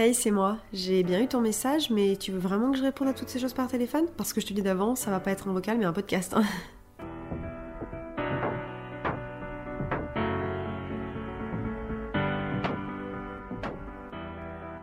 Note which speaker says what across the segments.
Speaker 1: Hey, c'est moi. J'ai bien eu ton message, mais tu veux vraiment que je réponde à toutes ces choses par téléphone? Parce que je te dis d'avance, ça va pas être un vocal, mais un podcast. hein.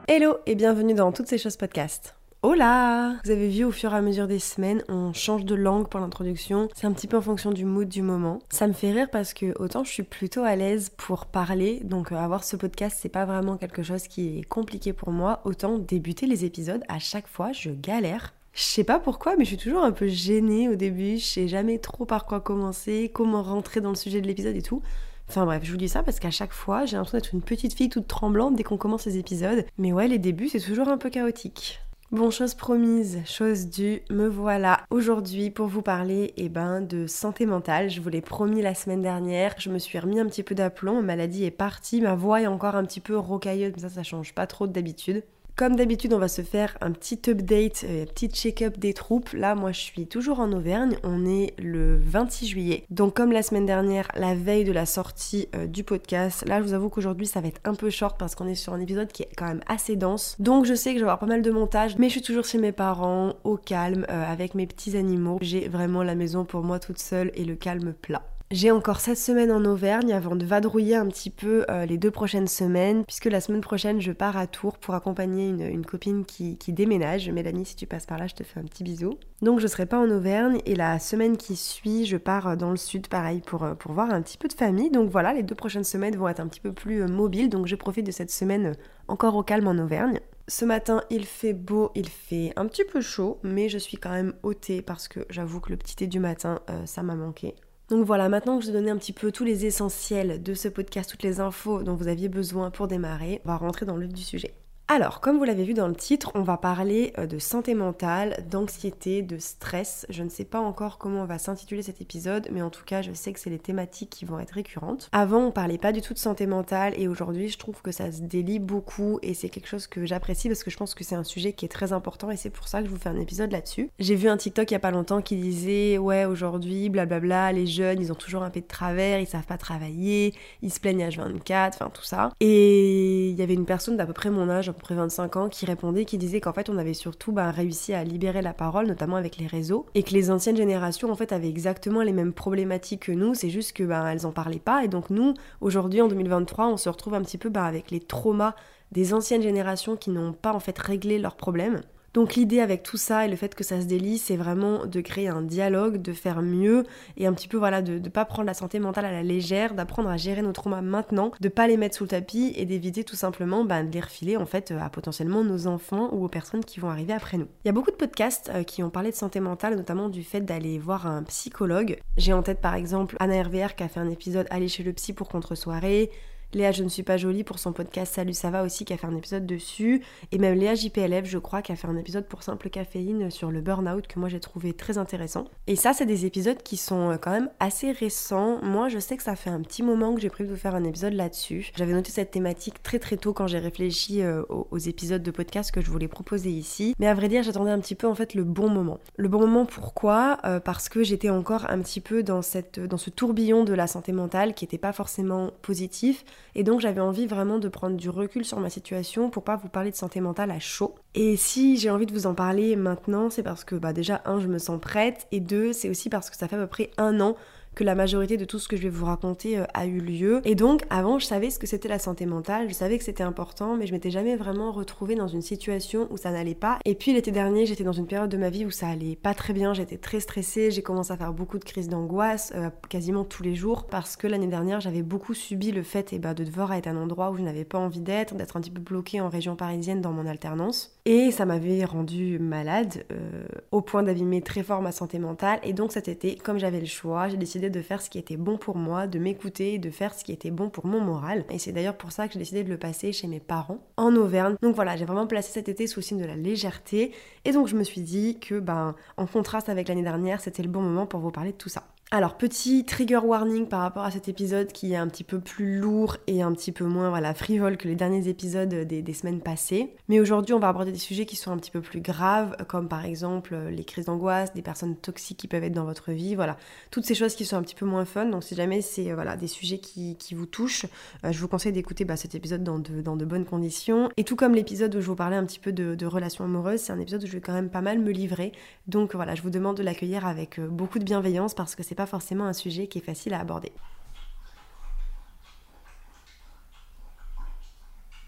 Speaker 1: Hello et bienvenue dans Toutes ces choses podcast. Hola Vous avez vu au fur et à mesure des semaines, on change de langue pour l'introduction. C'est un petit peu en fonction du mood du moment. Ça me fait rire parce que autant je suis plutôt à l'aise pour parler, donc euh, avoir ce podcast c'est pas vraiment quelque chose qui est compliqué pour moi. Autant débuter les épisodes, à chaque fois je galère. Je sais pas pourquoi, mais je suis toujours un peu gênée au début. Je sais jamais trop par quoi commencer, comment rentrer dans le sujet de l'épisode et tout. Enfin bref, je vous dis ça parce qu'à chaque fois, j'ai l'impression d'être une petite fille toute tremblante dès qu'on commence les épisodes. Mais ouais, les débuts, c'est toujours un peu chaotique. Bon, chose promise, chose due, me voilà aujourd'hui pour vous parler eh ben, de santé mentale. Je vous l'ai promis la semaine dernière, je me suis remis un petit peu d'aplomb, ma maladie est partie, ma voix est encore un petit peu rocailleuse, mais ça, ça change pas trop d'habitude. Comme d'habitude, on va se faire un petit update, un petit check-up des troupes. Là, moi, je suis toujours en Auvergne. On est le 26 juillet. Donc, comme la semaine dernière, la veille de la sortie euh, du podcast, là, je vous avoue qu'aujourd'hui, ça va être un peu short parce qu'on est sur un épisode qui est quand même assez dense. Donc, je sais que je vais avoir pas mal de montage, mais je suis toujours chez mes parents, au calme, euh, avec mes petits animaux. J'ai vraiment la maison pour moi toute seule et le calme plat. J'ai encore cette semaine en Auvergne avant de vadrouiller un petit peu euh, les deux prochaines semaines, puisque la semaine prochaine je pars à Tours pour accompagner une, copine qui, déménage. Mélanie, si tu passes par là, je te fais un petit bisou. Donc je serai pas en Auvergne et la semaine qui suit, je pars dans le sud, pareil, pour, euh, pour voir un petit peu de famille. Donc voilà, les deux prochaines semaines vont être un petit peu plus euh, mobiles, donc je profite de cette semaine encore au calme en Auvergne. Ce matin, il fait beau, il fait un petit peu chaud, mais je suis quand même ôtée parce que j'avoue que le petit thé du matin, euh, ça m'a manqué. Donc voilà, maintenant que je vous ai donné un petit peu tous les essentiels de ce podcast, toutes les infos dont vous aviez besoin pour démarrer, on va rentrer dans le du sujet. Alors, comme vous l'avez vu dans le titre, on va parler euh, de santé mentale, d'anxiété, de stress. Je ne sais pas encore comment on va s'intituler cet épisode, mais en tout cas, je sais que c'est les thématiques qui vont être récurrentes. Avant, on parlait pas du tout de santé mentale et aujourd'hui, je trouve que ça se délie beaucoup et c'est quelque chose que j'apprécie parce que je pense que c'est un sujet qui est très important et c'est pour ça que je vous fais un épisode là-dessus. J'ai vu un TikTok il y a pas longtemps qui disait "Ouais, aujourd'hui, blablabla, les jeunes, ils ont toujours un peu de travers, ils savent pas travailler, ils se plaignent H24, enfin tout ça." Et il y avait une personne d'à peu près mon âge, près 25 ans qui répondait, qui disait qu'en fait on avait surtout bah, réussi à libérer la parole, notamment avec les réseaux, et que les anciennes générations en fait avaient exactement les mêmes problématiques que nous, c'est juste que bah, elles en parlaient pas, et donc nous aujourd'hui en 2023 on se retrouve un petit peu bah, avec les traumas des anciennes générations qui n'ont pas en fait réglé leurs problèmes. Donc l'idée avec tout ça et le fait que ça se délie, c'est vraiment de créer un dialogue, de faire mieux et un petit peu voilà de ne pas prendre la santé mentale à la légère, d'apprendre à gérer nos traumas maintenant, de pas les mettre sous le tapis et d'éviter tout simplement bah, de les refiler en fait à potentiellement nos enfants ou aux personnes qui vont arriver après nous. Il y a beaucoup de podcasts euh, qui ont parlé de santé mentale, notamment du fait d'aller voir un psychologue. J'ai en tête par exemple Anna RVR qui a fait un épisode Aller chez le psy pour contre-soirée. Léa Je ne suis pas jolie pour son podcast Salut ça va aussi qui a fait un épisode dessus et même Léa JPLF je crois qui a fait un épisode pour simple caféine sur le burn-out que moi j'ai trouvé très intéressant. Et ça c'est des épisodes qui sont euh, quand même assez récents. Moi je sais que ça fait un petit moment que j'ai prévu de vous faire un épisode là-dessus. J'avais noté cette thématique très très tôt quand j'ai réfléchi euh, aux, épisodes de podcast que je voulais proposer ici. Mais à vrai dire j'attendais un petit peu en fait le bon moment. Le bon moment pourquoi? Euh, Parce que j'étais encore un petit peu dans, cette, dans ce tourbillon de la santé mentale qui n'était pas forcément positif et donc j'avais envie vraiment de prendre du recul sur ma situation pour pas vous parler de santé mentale à chaud. Et si j'ai envie de vous en parler maintenant, c'est parce que bah déjà un, je me sens prête et deux, c'est aussi parce que ça fait à peu près un an que la majorité de tout ce que je vais vous raconter euh, a eu lieu. Et donc, avant, je savais ce que c'était la santé mentale, je savais que c'était important, mais je m'étais jamais vraiment retrouvée dans une situation où ça n'allait pas. Et puis, l'été dernier, j'étais dans une période de ma vie où ça allait pas très bien, j'étais très stressée, j'ai commencé à faire beaucoup de crises d'angoisse, euh, quasiment tous les jours, parce que l'année dernière, j'avais beaucoup subi le fait et bah, de devoir être un endroit où je n'avais pas envie d'être, d'être un petit peu bloquée en région parisienne dans mon alternance. Et ça m'avait rendu malade, euh, au point d'abîmer très fort ma santé mentale. Et donc, cet été, comme j'avais le choix, j'ai décidé de faire ce qui était bon pour moi, de m'écouter, de faire ce qui était bon pour mon moral. Et c'est d'ailleurs pour ça que j'ai décidé de le passer chez mes parents en Auvergne. Donc voilà, j'ai vraiment placé cet été sous le signe de la légèreté. Et donc je me suis dit que, ben, en contraste avec l'année dernière, c'était le bon moment pour vous parler de tout ça. Alors, petit trigger warning par rapport à cet épisode qui est un petit peu plus lourd et un petit peu moins voilà, frivole que les derniers épisodes des, semaines passées. Mais aujourd'hui, on va aborder des sujets qui sont un petit peu plus graves, comme par exemple les crises d'angoisse, des personnes toxiques qui peuvent être dans votre vie, voilà. Toutes ces choses qui sont un petit peu moins fun. Donc, si jamais c'est voilà, des sujets qui, vous touchent, euh, je vous conseille d'écouter bah, cet épisode dans de, bonnes conditions. Et tout comme l'épisode où je vous parlais un petit peu de, de relations amoureuses, c'est un épisode où je vais quand même pas mal me livrer. Donc voilà, je vous demande de l'accueillir avec euh, beaucoup de bienveillance parce que c'est pas forcément un sujet qui est facile à aborder.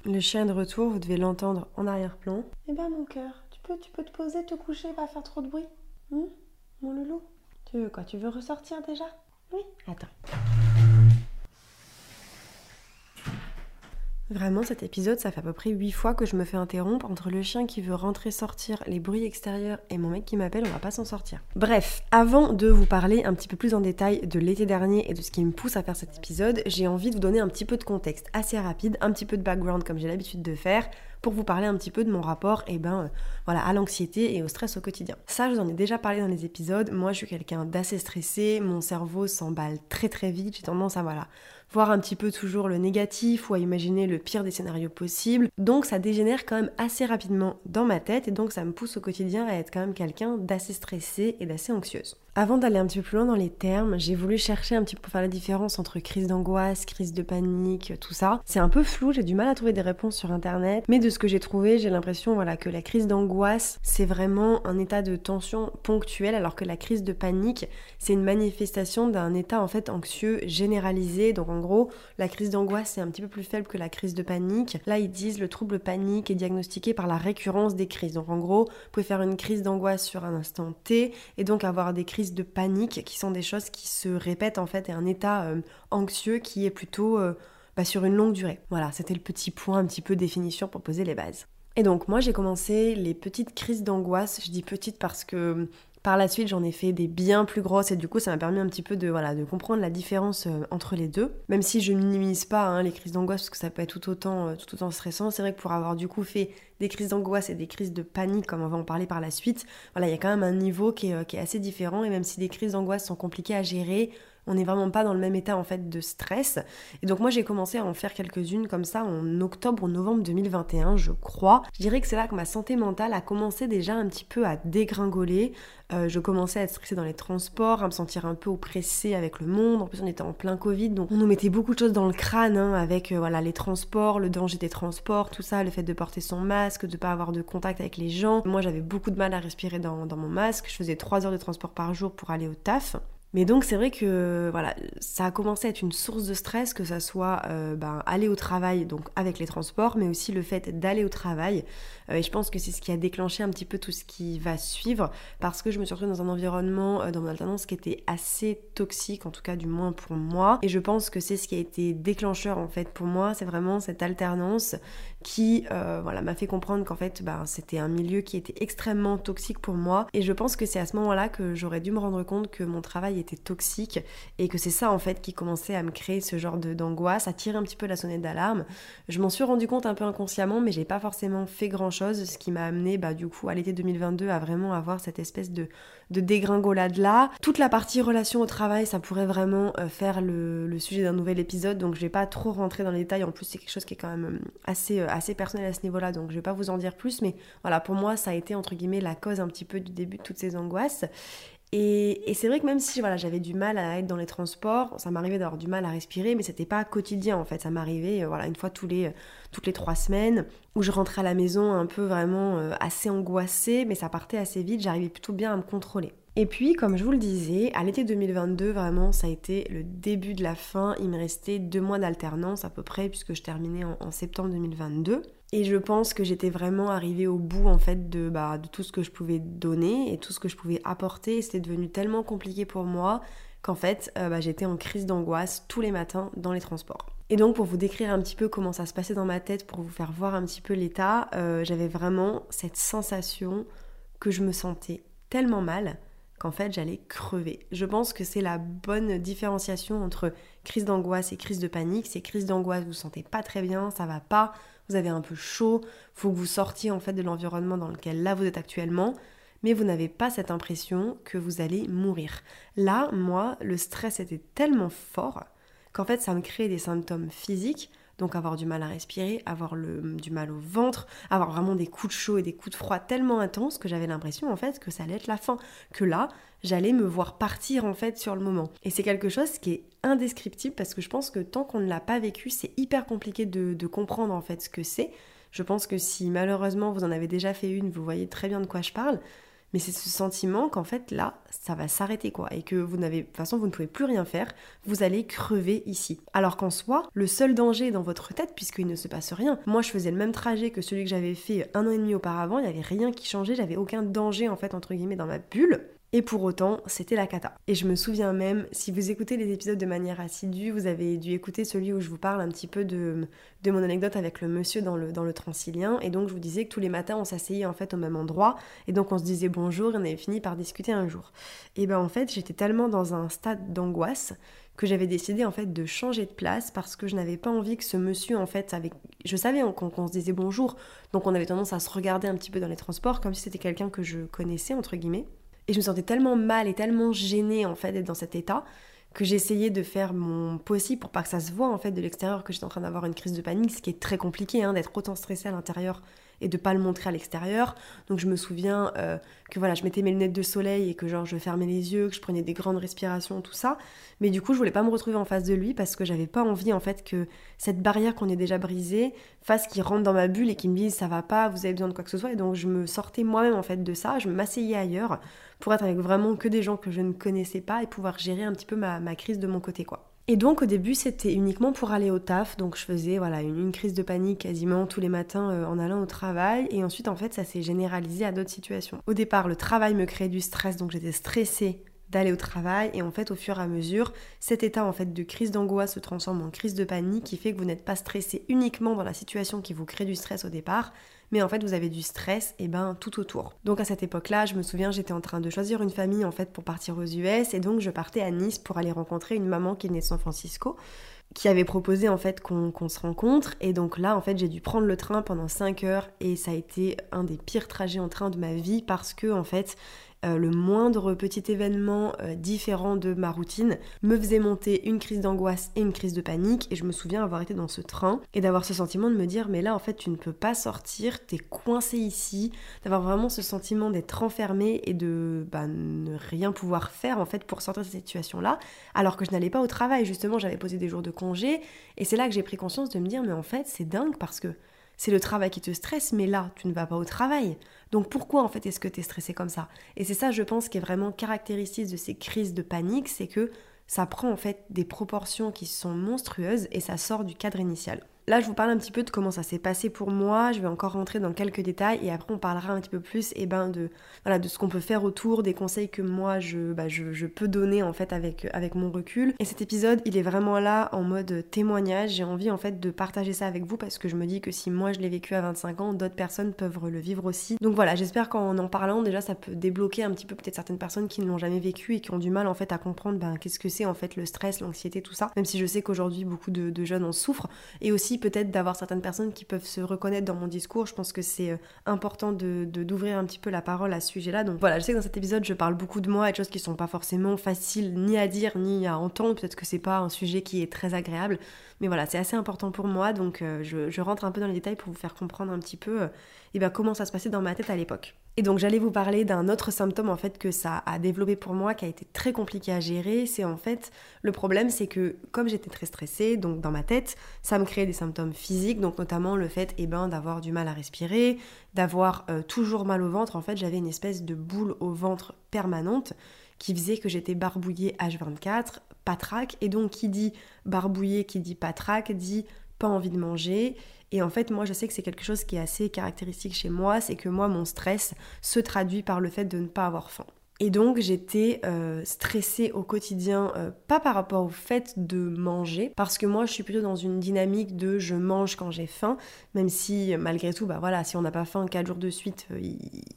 Speaker 1: Le chien de retour, vous devez l'entendre en arrière-plan. Eh ben mon cœur, tu peux, tu peux te poser, te coucher, pas faire trop de bruit. Hmm? Mon loulou? Tu veux quoi? Tu veux ressortir déjà? Oui Attends. Vraiment, cet épisode, ça fait à peu près 8 fois que je me fais interrompre entre le chien qui veut rentrer, sortir, les bruits extérieurs et mon mec qui m'appelle, on va pas s'en sortir. Bref, avant de vous parler un petit peu plus en détail de l'été dernier et de ce qui me pousse à faire cet épisode, j'ai envie de vous donner un petit peu de contexte assez rapide, un petit peu de background comme j'ai l'habitude de faire, pour vous parler un petit peu de mon rapport eh ben, euh, voilà, à l'anxiété et au stress au quotidien. Ça, je vous en ai déjà parlé dans les épisodes. Moi, je suis quelqu'un d'assez stressé, mon cerveau s'emballe très très vite, j'ai tendance à voilà voir un petit peu toujours le négatif ou à imaginer le pire des scénarios possibles. Donc ça dégénère quand même assez rapidement dans ma tête et donc ça me pousse au quotidien à être quand même quelqu'un d'assez stressé et d'assez anxieuse. Avant d'aller un petit peu plus loin dans les termes, j'ai voulu chercher un petit peu pour faire la différence entre crise d'angoisse, crise de panique, tout ça. C'est un peu flou, j'ai du mal à trouver des réponses sur internet, mais de ce que j'ai trouvé, j'ai l'impression voilà que la crise d'angoisse, c'est vraiment un état de tension ponctuel alors que la crise de panique, c'est une manifestation d'un état en fait anxieux généralisé. Donc en gros, la crise d'angoisse c'est un petit peu plus faible que la crise de panique. Là, ils disent le trouble panique est diagnostiqué par la récurrence des crises. Donc en gros, vous pouvez faire une crise d'angoisse sur un instant T et donc avoir des crises de panique qui sont des choses qui se répètent en fait et un état euh, anxieux qui est plutôt euh, bah, sur une longue durée. Voilà, c'était le petit point, un petit peu définition pour poser les bases. Et donc moi j'ai commencé les petites crises d'angoisse, je dis petites parce que par la suite, j'en ai fait des bien plus grosses et du coup, ça m'a permis un petit peu de, voilà, de comprendre la différence euh, entre les deux. Même si je minimise pas hein, les crises d'angoisse parce que ça peut être tout autant, euh, tout autant stressant, c'est vrai que pour avoir du coup fait des crises d'angoisse et des crises de panique, comme on va en parler par la suite, voilà, il y a quand même un niveau qui est, euh, qui est assez différent et même si des crises d'angoisse sont compliquées à gérer, on n'est vraiment pas dans le même état en fait de stress. Et donc moi j'ai commencé à en faire quelques-unes comme ça en octobre ou novembre 2021, je crois. Je dirais que c'est là que ma santé mentale a commencé déjà un petit peu à dégringoler. Euh, je commençais à être stressée dans les transports, à me sentir un peu oppressée avec le monde. En plus on était en plein Covid, donc on nous mettait beaucoup de choses dans le crâne hein, avec euh, voilà les transports, le danger des transports, tout ça, le fait de porter son masque, de pas avoir de contact avec les gens. Moi j'avais beaucoup de mal à respirer dans, dans mon masque. Je faisais 3 heures de transport par jour pour aller au taf. Mais donc c'est vrai que voilà, ça a commencé à être une source de stress, que ça soit euh, ben, aller au travail, donc avec les transports, mais aussi le fait d'aller au travail. Euh, et je pense que c'est ce qui a déclenché un petit peu tout ce qui va suivre, parce que je me suis retrouvée dans un environnement, euh, dans mon alternance, qui était assez toxique, en tout cas du moins pour moi. Et je pense que c'est ce qui a été déclencheur en fait pour moi, c'est vraiment cette alternance qui voilà, m'a fait comprendre qu'en fait ben, c'était un milieu qui était extrêmement toxique pour moi. Et je pense que c'est à ce moment-là que j'aurais dû me rendre compte que mon travail était toxique et que c'est ça en fait qui commençait à me créer ce genre d'angoisse, à tirer un petit peu la sonnette d'alarme. Je m'en suis rendu compte un peu inconsciemment, mais j'ai pas forcément fait grand ce qui m'a amené bah, du coup à l'été 2022 à vraiment avoir cette espèce de, de dégringolade là. Toute la partie relation au travail, ça pourrait vraiment euh, faire le, le sujet d'un nouvel épisode, donc je vais pas trop rentrer dans les détails. En plus, c'est quelque chose qui est quand même euh, assez, euh, assez personnel à ce niveau-là, donc je vais pas vous en dire plus, mais voilà, pour moi, ça a été entre guillemets la cause un petit peu du début de toutes ces angoisses. Et, c'est vrai que même si voilà, j'avais du mal à être dans les transports, ça m'arrivait d'avoir du mal à respirer, mais c'était pas quotidien en fait. Ça m'arrivait euh, voilà, une fois les, euh, toutes les trois semaines, où je rentrais à la maison un peu vraiment euh, assez angoissée, mais ça partait assez vite, j'arrivais plutôt bien à me contrôler. Et puis, comme je vous le disais, à l'été 2022, vraiment, ça a été le début de la fin. Il me restait deux mois d'alternance à peu près, puisque je terminais en septembre 2022. Et je pense que j'étais vraiment arrivée au bout en fait de, bah, de tout ce que je pouvais donner et tout ce que je pouvais apporter. C'était devenu tellement compliqué pour moi qu'en fait euh, bah, j'étais en crise d'angoisse tous les matins dans les transports. Et donc pour vous décrire un petit peu comment ça se passait dans ma tête, pour vous faire voir un petit peu l'état, euh, j'avais vraiment cette sensation que je me sentais tellement mal qu'en fait j'allais crever. Je pense que c'est la bonne différenciation entre crise d'angoisse et crise de panique. C'est crise d'angoisse, vous vous sentez pas très bien, ça va pas, vous avez un peu chaud, faut que vous sortiez en fait de l'environnement dans lequel là vous êtes actuellement. mais vous n'avez pas cette impression que vous allez mourir. Là, moi, le stress était tellement fort qu'en fait, ça me créait des symptômes physiques, donc avoir du mal à respirer, avoir du mal au ventre, avoir vraiment des coups de chaud et des coups de froid tellement intenses que j'avais l'impression en fait que ça allait être la fin, que là, j'allais me voir partir en fait sur le moment. Et c'est quelque chose qui est indescriptible parce que je pense que tant qu'on ne l'a pas vécu, c'est hyper compliqué de comprendre en fait ce que c'est. Je pense que si malheureusement vous en avez déjà fait une, vous voyez très bien de quoi je parle mais c'est ce sentiment qu'en fait là, ça va s'arrêter quoi, et que vous n'avez, de toute façon, vous ne pouvez plus rien faire, vous allez crever ici. Alors qu'en soi, le seul danger dans votre tête, puisqu'il ne se passe rien, moi je faisais le même trajet que celui que j'avais fait un an et demi auparavant, il n'y avait rien qui changeait, j'avais aucun danger en fait entre guillemets dans ma bulle, et pour autant, c'était la cata. Et je me souviens même, si vous écoutez les épisodes de manière assidue, vous avez dû écouter celui où je vous parle un petit peu de, de mon anecdote avec le monsieur dans le, dans le Transilien. Et donc, je vous disais que tous les matins, on s'asseyait en fait au même endroit. Et donc, on se disait bonjour et on avait fini par discuter un jour. Et ben en fait, j'étais tellement dans un stade d'angoisse que j'avais décidé en fait de changer de place parce que je n'avais pas envie que ce monsieur en fait avec je savais qu'on se disait bonjour donc on avait tendance à se regarder un petit peu dans les transports comme si c'était quelqu'un que je connaissais entre guillemets et je me sentais tellement mal et tellement gênée en fait d'être dans cet état que j'essayais de faire mon possible pour pas que ça se voit en de l'extérieur que j'étais en train d'avoir une crise de panique, ce qui est très compliqué hein, d'être autant stressée à l'intérieur et de pas le montrer à l'extérieur. Donc je me souviens euh, que voilà, je mettais mes lunettes de soleil et que genre je fermais les yeux, que je prenais des grandes respirations, tout ça. Mais du coup, je voulais pas me retrouver en face de lui parce que j'avais pas envie en fait que cette barrière qu'on est déjà brisée fasse qu'il rentre dans ma bulle et qu'il me dise ça va pas, vous avez besoin de quoi que ce soit. Et donc je me sortais moi-même en fait de ça, je m'asseyais ailleurs pour être avec vraiment que des gens que je ne connaissais pas et pouvoir gérer un petit peu ma, ma crise de mon côté quoi. Et donc au début c'était uniquement pour aller au taf, donc je faisais voilà une, crise de panique quasiment tous les matins euh, en allant au travail. Et ensuite en fait ça s'est généralisé à d'autres situations. Au départ le travail me créait du stress. Donc j'étais stressée d'aller au travail. Et en fait au fur et à mesure cet état en fait de crise d'angoisse se transforme en crise de panique qui fait que vous n'êtes pas stressé uniquement dans la situation qui vous crée du stress au départ mais en fait vous avez du stress et ben tout autour. Donc à cette époque-là, je me souviens, j'étais en train de choisir une famille en fait pour partir aux US et donc je partais à Nice pour aller rencontrer une maman qui est née de San Francisco qui avait proposé en fait qu'on se rencontre. Et donc là en fait j'ai dû prendre le train pendant 5 heures. Et ça a été un des pires trajets en train de ma vie parce que en fait euh, le moindre petit événement euh, différent de ma routine me faisait monter une crise d'angoisse et une crise de panique. Et je me souviens avoir été dans ce train et d'avoir ce sentiment de me dire mais là en fait tu ne peux pas sortir, t'es coincé ici, d'avoir vraiment ce sentiment d'être enfermé et de bah, ne rien pouvoir faire en fait pour sortir de cette situation-là. Alors que je n'allais pas au travail, justement j'avais posé des jours de congé et c'est là que j'ai pris conscience de me dire mais en fait c'est dingue parce que c'est le travail qui te stresse, mais là, tu ne vas pas au travail. Donc pourquoi en fait est-ce que tu es stressé comme ça? Et c'est ça, je pense, qui est vraiment caractéristique de ces crises de panique, c'est que ça prend en fait des proportions qui sont monstrueuses et ça sort du cadre initial. Là, je vous parle un petit peu de comment ça s'est passé pour moi. Je vais encore rentrer dans quelques détails et après on parlera un petit peu plus eh ben, de, voilà, de ce qu'on peut faire autour, des conseils que moi je, bah, je, peux donner en fait avec, avec mon recul. Et cet épisode, il est vraiment là en mode témoignage. J'ai envie en fait de partager ça avec vous parce que je me dis que si moi je l'ai vécu à 25 ans, d'autres personnes peuvent le vivre aussi. Donc voilà, j'espère qu'en en parlant déjà ça peut débloquer un petit peu peut-être certaines personnes qui ne l'ont jamais vécu et qui ont du mal en fait à comprendre ben, qu'est-ce que c'est en fait le stress, l'anxiété, tout ça. Même si je sais qu'aujourd'hui beaucoup de, de jeunes en souffrent. Et aussi peut-être d'avoir certaines personnes qui peuvent se reconnaître dans mon discours. Je pense que c'est euh, important d'ouvrir un petit peu la parole à ce sujet-là. Donc voilà, je sais que dans cet épisode, je parle beaucoup de moi et de choses qui sont pas forcément faciles ni à dire ni à entendre. Peut-être que c'est pas un sujet qui est très agréable, mais voilà, c'est assez important pour moi. Donc euh, je, rentre un peu dans les détails pour vous faire comprendre un petit peu euh, et ben, comment ça se passait dans ma tête à l'époque. Et donc j'allais vous parler d'un autre symptôme en fait que ça a développé pour moi qui a été très compliqué à gérer. C'est en fait le problème c'est que comme j'étais très stressée, donc dans ma tête, ça me créait des symptômes physiques, donc notamment le fait eh ben, d'avoir du mal à respirer, d'avoir euh, toujours mal au ventre. En fait j'avais une espèce de boule au ventre permanente qui faisait que j'étais barbouillée H24, patraque, et donc qui dit barbouillée, qui dit patraque, dit pas envie de manger. Et en fait, moi, je sais que c'est quelque chose qui est assez caractéristique chez moi, c'est que moi, mon stress se traduit par le fait de ne pas avoir faim. Et donc j'étais euh, stressée au quotidien, euh, pas par rapport au fait de manger, parce que moi je suis plutôt dans une dynamique de je mange quand j'ai faim, même si malgré tout, bah voilà, si on n'a pas faim 4 jours de suite, euh,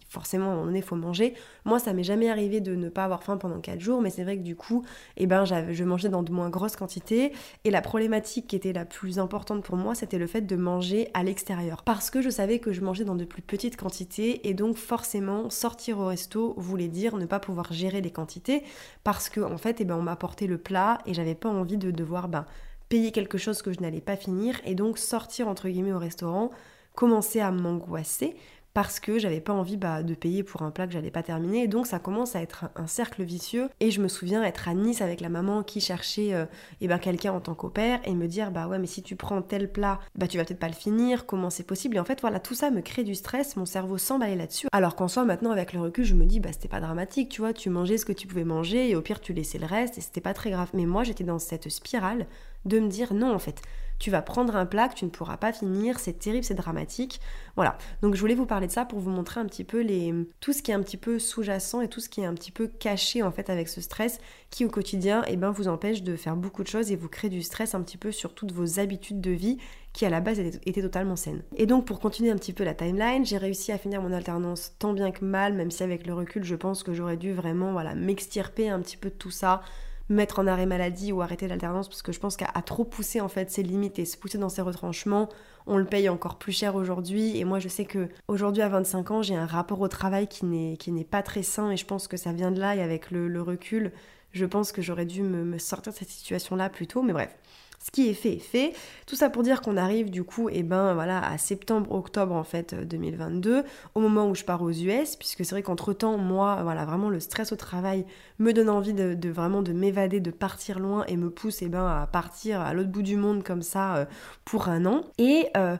Speaker 1: forcément à un moment donné il faut manger. Moi ça m'est jamais arrivé de ne pas avoir faim pendant 4 jours, mais c'est vrai que du coup, eh ben, je mangeais dans de moins grosses quantités. Et la problématique qui était la plus importante pour moi, c'était le fait de manger à l'extérieur. Parce que je savais que je mangeais dans de plus petites quantités, et donc forcément sortir au resto voulait dire ne pouvoir gérer les quantités, parce que en fait, eh ben, on m'a apporté le plat et j'avais pas envie de devoir ben, payer quelque chose que je n'allais pas finir, et donc sortir entre guillemets au restaurant commencer à m'angoisser parce que j'avais pas envie bah, de payer pour un plat que j'allais pas terminer. Donc ça commence à être un, cercle vicieux. Et je me souviens être à Nice avec la maman qui cherchait euh, eh ben, quelqu'un en tant qu'opère et me dire bah ouais mais si tu prends tel plat, bah tu vas peut-être pas le finir, comment c'est possible? Et en fait voilà, tout ça me crée du stress, mon cerveau s'emballer là-dessus. Alors qu'en soi maintenant avec le recul je me dis bah c'était pas dramatique, tu vois, tu mangeais ce que tu pouvais manger et au pire tu laissais le reste et c'était pas très grave. Mais moi j'étais dans cette spirale de me dire non en fait tu vas prendre un plat que tu ne pourras pas finir, c'est terrible, c'est dramatique. Voilà. Donc je voulais vous parler de ça pour vous montrer un petit peu les tout ce qui est un petit peu sous-jacent et tout ce qui est un petit peu caché en fait avec ce stress qui au quotidien eh ben, vous empêche de faire beaucoup de choses et vous crée du stress un petit peu sur toutes vos habitudes de vie qui à la base étaient, totalement saines. Et donc pour continuer un petit peu la timeline, j'ai réussi à finir mon alternance tant bien que mal, même si avec le recul je pense que j'aurais dû vraiment voilà m'extirper un petit peu de tout ça mettre en arrêt maladie ou arrêter l'alternance parce que je pense qu'à trop pousser en fait ses limites et se pousser dans ses retranchements, on le paye encore plus cher aujourd'hui. Et moi je sais que aujourd'hui à 25 ans, j'ai un rapport au travail qui n'est pas très sain et je pense que ça vient de là. Et avec le, recul, je pense que j'aurais dû me, me sortir de cette situation là plus tôt. Mais bref. Ce qui est fait est fait. Tout ça pour dire qu'on arrive du coup et eh ben, voilà, à septembre-octobre en fait 2022, euh, au moment où je pars aux US, puisque c'est vrai qu'entre-temps, moi, voilà, vraiment le stress au travail me donne envie de, vraiment de m'évader, de partir loin et me pousse et eh ben, à partir à l'autre bout du monde comme ça euh, pour un an. Et... Euh,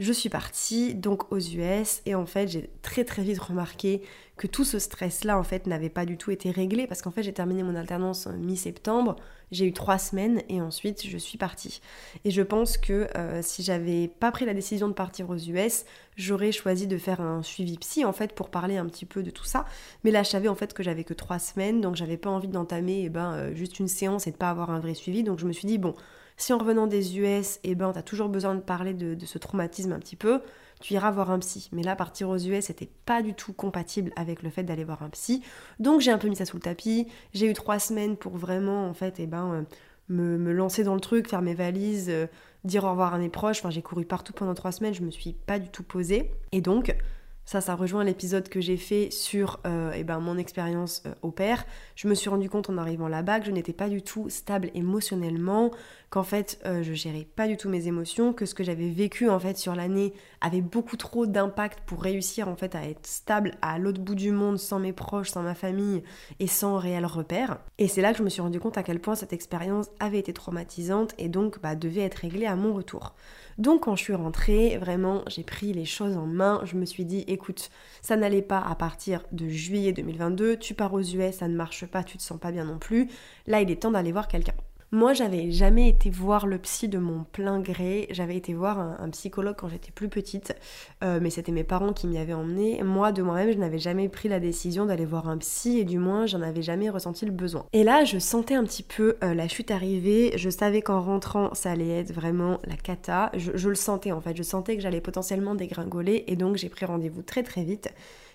Speaker 1: je suis partie donc aux US et en fait j'ai très très vite remarqué que tout ce stress là en fait n'avait pas du tout été réglé parce qu'en fait j'ai terminé mon alternance mi-septembre, j'ai eu trois semaines et ensuite je suis partie. Et je pense que euh, si j'avais pas pris la décision de partir aux US, j'aurais choisi de faire un suivi psy en fait pour parler un petit peu de tout ça. Mais là je savais en fait que j'avais que trois semaines donc j'avais pas envie d'entamer eh ben, euh, juste une séance et de pas avoir un vrai suivi donc je me suis dit bon si en revenant des US, eh ben, t'as toujours besoin de parler de, ce traumatisme un petit peu, tu iras voir un psy. Mais là, partir aux US, c'était pas du tout compatible avec le fait d'aller voir un psy. Donc j'ai un peu mis ça sous le tapis. J'ai eu trois semaines pour vraiment, en fait, eh ben, euh, me, lancer dans le truc, faire mes valises, euh, dire au revoir à mes proches. J'ai couru partout pendant trois semaines, je me suis pas du tout posée. Et donc, ça, ça rejoint l'épisode que j'ai fait sur euh, eh ben, mon expérience au père. Je me suis rendu compte en arrivant là-bas que je n'étais pas du tout stable émotionnellement, qu'en fait euh, je gérais pas du tout mes émotions, que ce que j'avais vécu en fait sur l'année avait beaucoup trop d'impact pour réussir en fait à être stable à l'autre bout du monde sans mes proches, sans ma famille et sans réel repère. Et c'est là que je me suis rendu compte à quel point cette expérience avait été traumatisante et donc bah, devait être réglée à mon retour. Donc quand je suis rentrée, vraiment, j'ai pris les choses en main. Je me suis dit, écoute, ça n'allait pas à partir de juillet 2022. Tu pars aux US, ça ne marche pas, tu te sens pas bien non plus. Là, il est temps d'aller voir quelqu'un. Moi, j'avais jamais été voir le psy de mon plein gré. J'avais été voir un, psychologue quand j'étais plus petite, euh, mais c'était mes parents qui m'y avaient emmené. Moi, de moi-même, je n'avais jamais pris la décision d'aller voir un psy, et du moins, j'en avais jamais ressenti le besoin. Et là, je sentais un petit peu euh, la chute arriver. Je savais qu'en rentrant, ça allait être vraiment la cata. Je le sentais en fait. Je sentais que j'allais potentiellement dégringoler, et donc j'ai pris rendez-vous très très vite.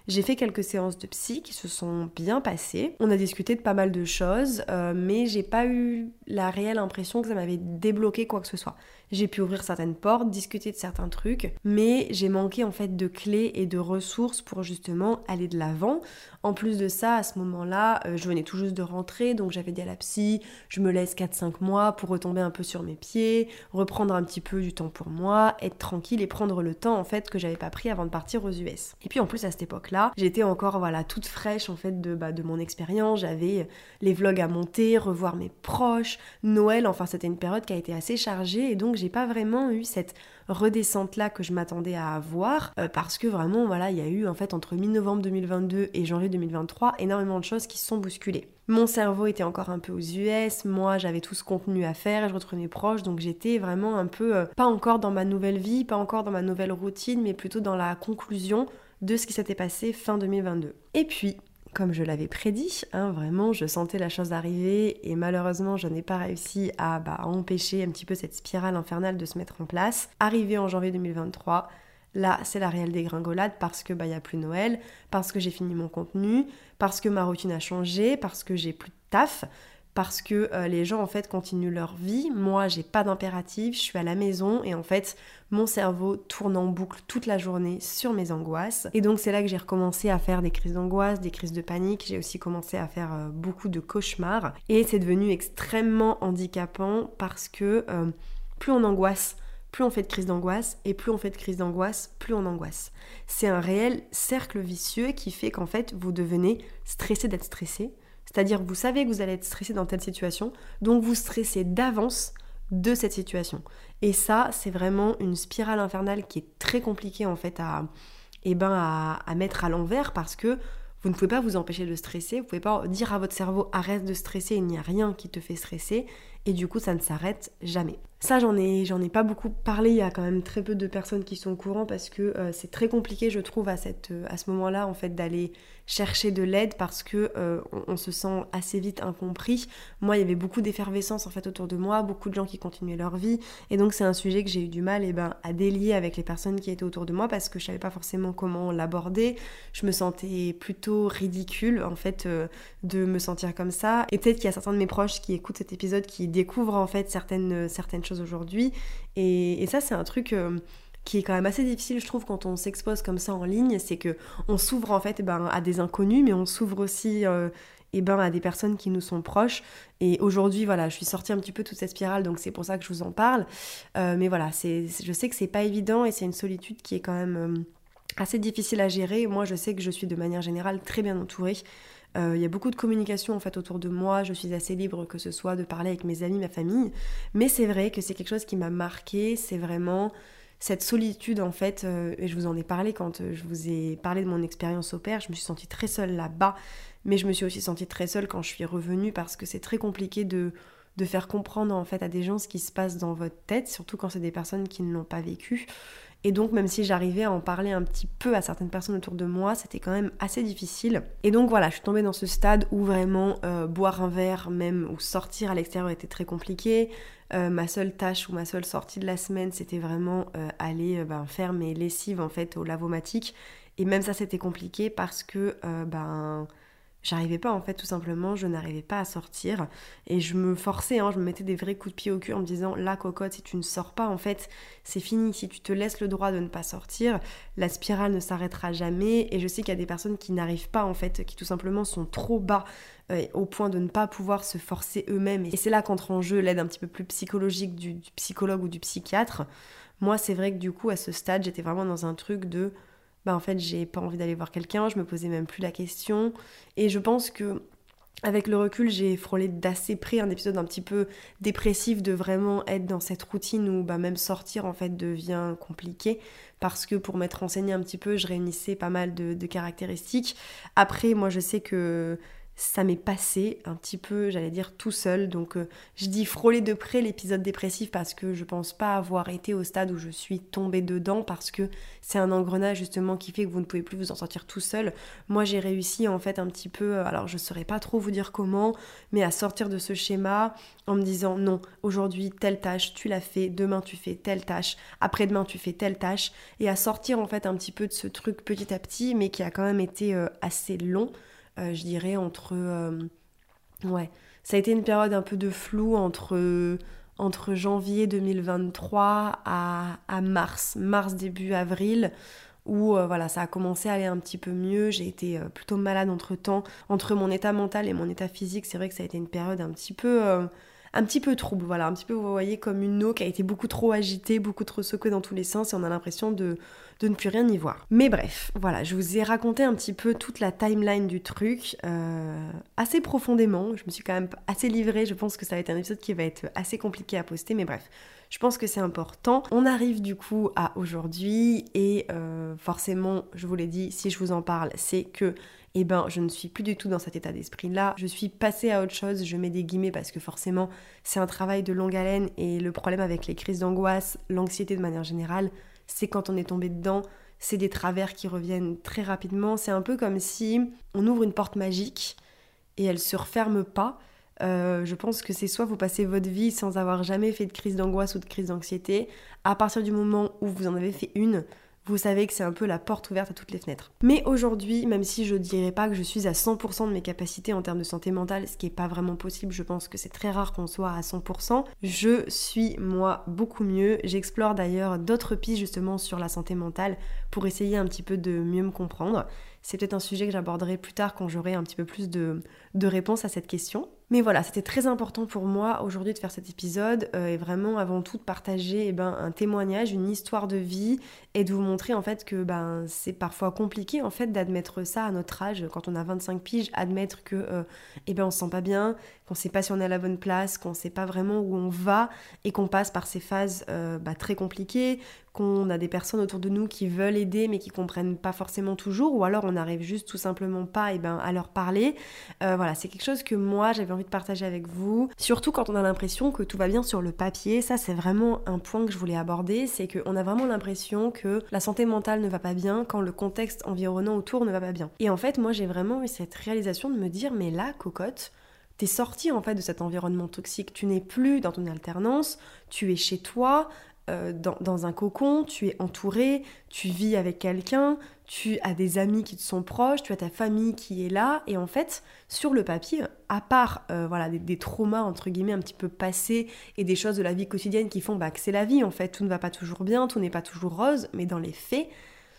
Speaker 1: J'ai fait quelques séances de psy qui se sont bien passées. On a discuté de pas mal de choses, euh, mais j'ai pas eu la réelle impression que ça m'avait débloqué quoi que ce soit. J'ai pu ouvrir certaines portes, discuter de certains trucs, mais j'ai manqué en fait de clés et de ressources pour justement aller de l'avant. En plus de ça, à ce moment-là, euh, je venais tout juste de rentrer, donc j'avais dit à la psy, je me laisse 4-5 mois pour retomber un peu sur mes pieds, reprendre un petit peu du temps pour moi, être tranquille et prendre le temps en fait que j'avais pas pris avant de partir aux US. Et puis en plus à cette époque-là, j'étais encore voilà toute fraîche en fait de, bah, de mon expérience, j'avais les vlogs à monter, revoir mes proches, Noël, enfin c'était une période qui a été assez chargée. Et donc j'ai pas vraiment eu cette redescente là que je m'attendais à avoir euh, parce que vraiment voilà il y a eu en fait entre mi-novembre 2022 et janvier 2023 énormément de choses qui se sont bousculées. Mon cerveau était encore un peu aux US, moi j'avais tout ce contenu à faire et je retrouvais mes proches. Donc j'étais vraiment un peu euh, pas encore dans ma nouvelle vie, pas encore dans ma nouvelle routine mais plutôt dans la conclusion de ce qui s'était passé fin 2022. Et puis comme je l'avais prédit. Hein, vraiment, je sentais la chose arriver et malheureusement, je n'ai pas réussi à, bah, empêcher un petit peu cette spirale infernale de se mettre en place. Arrivé en janvier 2023, Là, c'est la réelle dégringolade parce que bah, a plus Noël, parce que j'ai fini mon contenu, parce que ma routine a changé, parce que j'ai plus de taf, parce que euh, les gens en fait continuent leur vie. Moi, j'ai pas d'impératif, je suis à la maison et en fait, mon cerveau tourne en boucle toute la journée sur mes angoisses. Et donc, c'est là que j'ai recommencé à faire des crises d'angoisse, des crises de panique. J'ai aussi commencé à faire euh, beaucoup de cauchemars et c'est devenu extrêmement handicapant parce que euh, plus on angoisse, plus on fait de crise d'angoisse, et plus on fait de crise d'angoisse, plus on angoisse. C'est un réel cercle vicieux qui fait qu'en fait, vous devenez stressé d'être stressé. C'est-à-dire, vous savez que vous allez être stressé dans telle situation, donc vous stressez d'avance de cette situation. Et ça, c'est vraiment une spirale infernale qui est très compliquée en fait à, eh ben, mettre à l'envers parce que vous ne pouvez pas vous empêcher de stresser, vous pouvez pas dire à votre cerveau arrête de stresser, il n'y a rien qui te fait stresser et du coup ça ne s'arrête jamais. Ça j'en ai j'en ai pas beaucoup parlé, il y a quand même très peu de personnes qui sont au courant parce que euh, c'est très compliqué je trouve à cette euh, à ce moment-là en fait d'aller chercher de l'aide parce que euh, on, se sent assez vite incompris. Moi, il y avait beaucoup d'effervescence en fait autour de moi, beaucoup de gens qui continuaient leur vie et donc c'est un sujet que j'ai eu du mal et eh ben à délier avec les personnes qui étaient autour de moi parce que je savais pas forcément comment l'aborder. Je me sentais plutôt ridicule en fait de me sentir comme ça et peut-être qu'il y a certains de mes proches qui écoutent cet épisode qui découvrent en fait certaines, certaines choses aujourd'hui. Et, ça, c'est un truc euh, qui est quand même assez difficile, je trouve, quand on s'expose comme ça en ligne, c'est que on s'ouvre en fait eh ben, à des inconnus, mais on s'ouvre aussi euh, eh ben, à des personnes qui nous sont proches. Et aujourd'hui, voilà, je suis sortie un petit peu toute cette spirale, donc c'est pour ça que je vous en parle. Euh, mais voilà, c'est, je sais que c'est pas évident et c'est une solitude qui est quand même assez difficile à gérer. Moi, je sais que je suis de manière générale très bien entourée. Euh, il y a beaucoup de communication en fait autour de moi, je suis assez libre que ce soit de parler avec mes amis, ma famille, mais c'est vrai que c'est quelque chose qui m'a marqué, c'est vraiment cette solitude en fait, euh, et je vous en ai parlé quand euh, je vous ai parlé de mon expérience au père, je me suis sentie très seule là-bas, mais je me suis aussi sentie très seule quand je suis revenue parce que c'est très compliqué de, de faire comprendre en fait à des gens ce qui se passe dans votre tête, surtout quand c'est des personnes qui ne l'ont pas vécu. Et donc, même si j'arrivais à en parler un petit peu à certaines personnes autour de moi, c'était quand même assez difficile. Et donc, voilà, je suis tombée dans ce stade où vraiment euh, boire un verre, même, ou sortir à l'extérieur était très compliqué. Euh, ma seule tâche ou ma seule sortie de la semaine, c'était vraiment euh, aller ben, faire mes lessives en fait au lavomatique. Et même ça, c'était compliqué parce que ben J'arrivais pas en fait tout simplement, je n'arrivais pas à sortir. Et je me forçais, hein, je me mettais des vrais coups de pied au cul en me disant la cocotte si tu ne sors pas en fait c'est fini, si tu te laisses le droit de ne pas sortir, la spirale ne s'arrêtera jamais. Et je sais qu'il y a des personnes qui n'arrivent pas en fait, qui tout simplement sont trop bas euh, au point de ne pas pouvoir se forcer eux-mêmes. Et c'est là qu'entre en jeu l'aide un petit peu plus psychologique du psychologue ou du psychiatre. Moi c'est vrai que du coup à ce stade j'étais vraiment dans un truc de bah en fait j'ai pas envie d'aller voir quelqu'un, je me posais même plus la question. Et je pense que avec le recul, j'ai frôlé d'assez près un épisode un petit peu dépressif de vraiment être dans cette routine où bah, même sortir en fait devient compliqué parce que pour m'être renseignée un petit peu, je réunissais pas mal de, de caractéristiques. Après, moi je sais que ça m'est passé un petit peu, j'allais dire, tout seul. Donc euh, je dis frôler de près l'épisode dépressif parce que je pense pas avoir été au stade où je suis tombée dedans parce que c'est un engrenage justement qui fait que vous ne pouvez plus vous en sortir tout seul. Moi j'ai réussi en fait un petit peu, euh, alors je saurais pas trop vous dire comment, mais à sortir de ce schéma en me disant non, aujourd'hui telle tâche, tu l'as fait, demain tu fais telle tâche, après-demain tu fais telle tâche, et à sortir en fait un petit peu de ce truc petit à petit, mais qui a quand même été euh, assez long. Euh, je dirais entre... Euh, ouais, ça a été une période un peu de flou entre, entre janvier 2023 à, mars, mars début avril où euh, voilà, ça a commencé à aller un petit peu mieux. J'ai été plutôt malade entre temps. Entre mon état mental et mon état physique, c'est vrai que ça a été une période un petit peu un petit peu trouble, voilà, un petit peu, vous voyez, comme une eau qui a été beaucoup trop agitée, beaucoup trop secouée dans tous les sens et on a l'impression de, de ne plus rien y voir. Mais bref, voilà, je vous ai raconté un petit peu toute la timeline du truc, euh, assez profondément, je me suis quand même assez livrée, je pense que ça va être un épisode qui va être assez compliqué à poster, mais bref. Je pense que c'est important. On arrive du coup à aujourd'hui et euh, forcément, je vous l'ai dit, si je vous en parle, c'est que eh ben je ne suis plus du tout dans cet état d'esprit-là. Je suis passée à autre chose, je mets des guillemets parce que forcément c'est un travail de longue haleine et le problème avec les crises d'angoisse, l'anxiété de manière générale, c'est quand on est tombé dedans, c'est des travers qui reviennent très rapidement. C'est un peu comme si on ouvre une porte magique et elle se referme pas. Euh, je pense que c'est soit vous passez votre vie sans avoir jamais fait de crise d'angoisse ou de crise d'anxiété. À partir du moment où vous en avez fait une, vous savez que c'est un peu la porte ouverte à toutes les fenêtres. Mais aujourd'hui, même si je dirais pas que je suis à 100% de mes capacités en termes de santé mentale, ce qui est pas vraiment possible, je pense que c'est très rare qu'on soit à 100%, je suis moi beaucoup mieux. J'explore d'ailleurs d'autres pistes justement sur la santé mentale pour essayer un petit peu de mieux me comprendre. C'est peut-être un sujet que j'aborderai plus tard quand j'aurai un petit peu plus de, de réponses à cette question. Mais voilà, c'était très important pour moi aujourd'hui de faire cet épisode euh, et vraiment avant tout de partager eh ben, un témoignage, une histoire de vie et de vous montrer en fait que ben, c'est parfois compliqué en fait d'admettre ça à notre âge. Quand on a 25 piges, admettre que euh, eh ben, on se sent pas bien, qu'on sait pas si on est à la bonne place, qu'on sait pas vraiment où on va et qu'on passe par ces phases euh, bah, très compliquées, qu'on a des personnes autour de nous qui veulent aider mais qui comprennent pas forcément toujours ou alors on n'arrive juste tout simplement pas et eh ben, à leur parler. voilà, c'est quelque chose que moi j'avais envie de partager avec vous. Surtout quand on a l'impression que tout va bien sur le papier. Ça, c'est vraiment un point que je voulais aborder. C'est qu'on a vraiment l'impression que la santé mentale ne va pas bien quand le contexte environnant autour ne va pas bien. Et en fait, moi, j'ai vraiment eu cette réalisation de me dire, mais là, cocotte, T'es sorti en fait de cet environnement toxique, tu n'es plus dans ton alternance, tu es chez toi, euh, dans, un cocon, tu es entouré, tu vis avec quelqu'un, tu as des amis qui te sont proches, tu as ta famille qui est là, et en fait, sur le papier, à part euh, voilà des, traumas entre guillemets un petit peu passés et des choses de la vie quotidienne qui font bah, que c'est la vie en fait, tout ne va pas toujours bien, tout n'est pas toujours rose, mais dans les faits,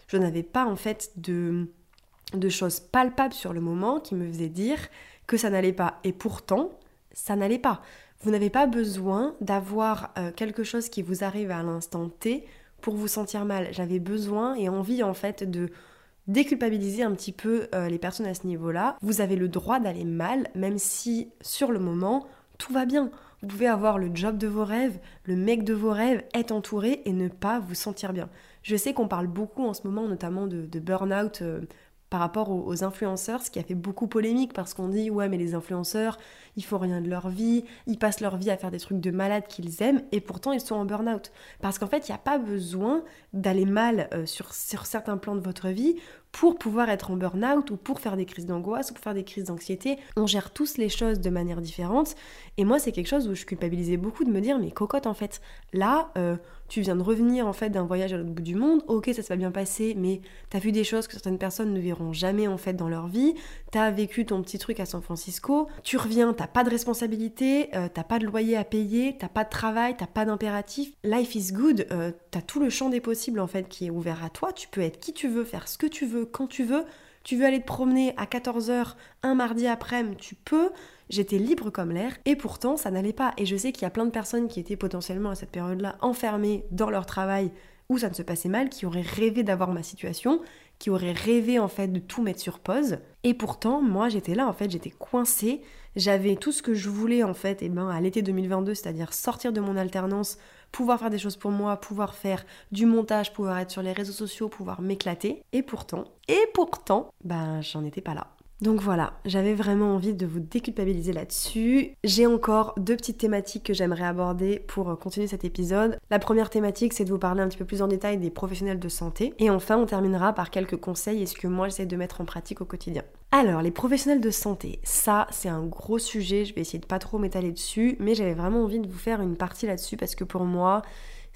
Speaker 1: je n'avais pas en fait de, de choses palpables sur le moment qui me faisaient dire que ça n'allait pas, et pourtant, ça n'allait pas. Vous n'avez pas besoin d'avoir euh, quelque chose qui vous arrive à l'instant T pour vous sentir mal. J'avais besoin et envie en fait de déculpabiliser un petit peu euh, les personnes à ce niveau-là. Vous avez le droit d'aller mal, même si sur le moment, tout va bien. Vous pouvez avoir le job de vos rêves, le mec de vos rêves, être entouré et ne pas vous sentir bien. Je sais qu'on parle beaucoup en ce moment notamment de, burn-out euh, par rapport aux, influenceurs, ce qui a fait beaucoup polémique parce qu'on dit ouais mais les influenceurs, ils font rien de leur vie, ils passent leur vie à faire des trucs de malades qu'ils aiment et pourtant ils sont en burn-out. Parce qu'en fait, il n'y a pas besoin d'aller mal euh, sur, sur certains plans de votre vie pour pouvoir être en burn-out ou pour faire des crises d'angoisse ou pour faire des crises d'anxiété. On gère tous les choses de manière différente. Et moi, c'est quelque chose où je culpabilisais beaucoup de me dire, mais cocotte, en fait, là, euh, tu viens de revenir en fait d'un voyage à l'autre bout du monde, ok ça se va bien passer, mais t'as vu des choses que certaines personnes ne verront jamais en fait dans leur vie, t'as vécu ton petit truc à San Francisco, tu reviens, t'as pas de responsabilité, euh, t'as pas de loyer à payer, t'as pas de travail, t'as pas d'impératif, life is good, euh, t'as tout le champ des possibles en fait qui est ouvert à toi, tu peux être qui tu veux, faire ce que tu veux, quand tu veux, tu veux aller te promener à 14h un mardi après-midi, tu peux, J'étais libre comme l'air et pourtant ça n'allait pas. Et je sais qu'il y a plein de personnes qui étaient potentiellement à cette période-là enfermées dans leur travail où ça ne se passait mal, qui auraient rêvé d'avoir ma situation, qui auraient rêvé en fait de tout mettre sur pause. Et pourtant, moi j'étais là en fait, j'étais coincée. J'avais tout ce que je voulais en fait, et ben à l'été 2022, c'est-à-dire sortir de mon alternance, pouvoir faire des choses pour moi, pouvoir faire du montage, pouvoir être sur les réseaux sociaux, pouvoir m'éclater. Et pourtant, et pourtant, ben j'en étais pas là. Donc voilà, j'avais vraiment envie de vous déculpabiliser là-dessus. J'ai encore deux petites thématiques que j'aimerais aborder pour euh, continuer cet épisode. La première thématique, c'est de vous parler un petit peu plus en détail des professionnels de santé. Et enfin, on terminera par quelques conseils et ce que moi j'essaie de mettre en pratique au quotidien. Alors, les professionnels de santé, ça c'est un gros sujet, je vais essayer de pas trop m'étaler dessus, mais j'avais vraiment envie de vous faire une partie là-dessus parce que pour moi,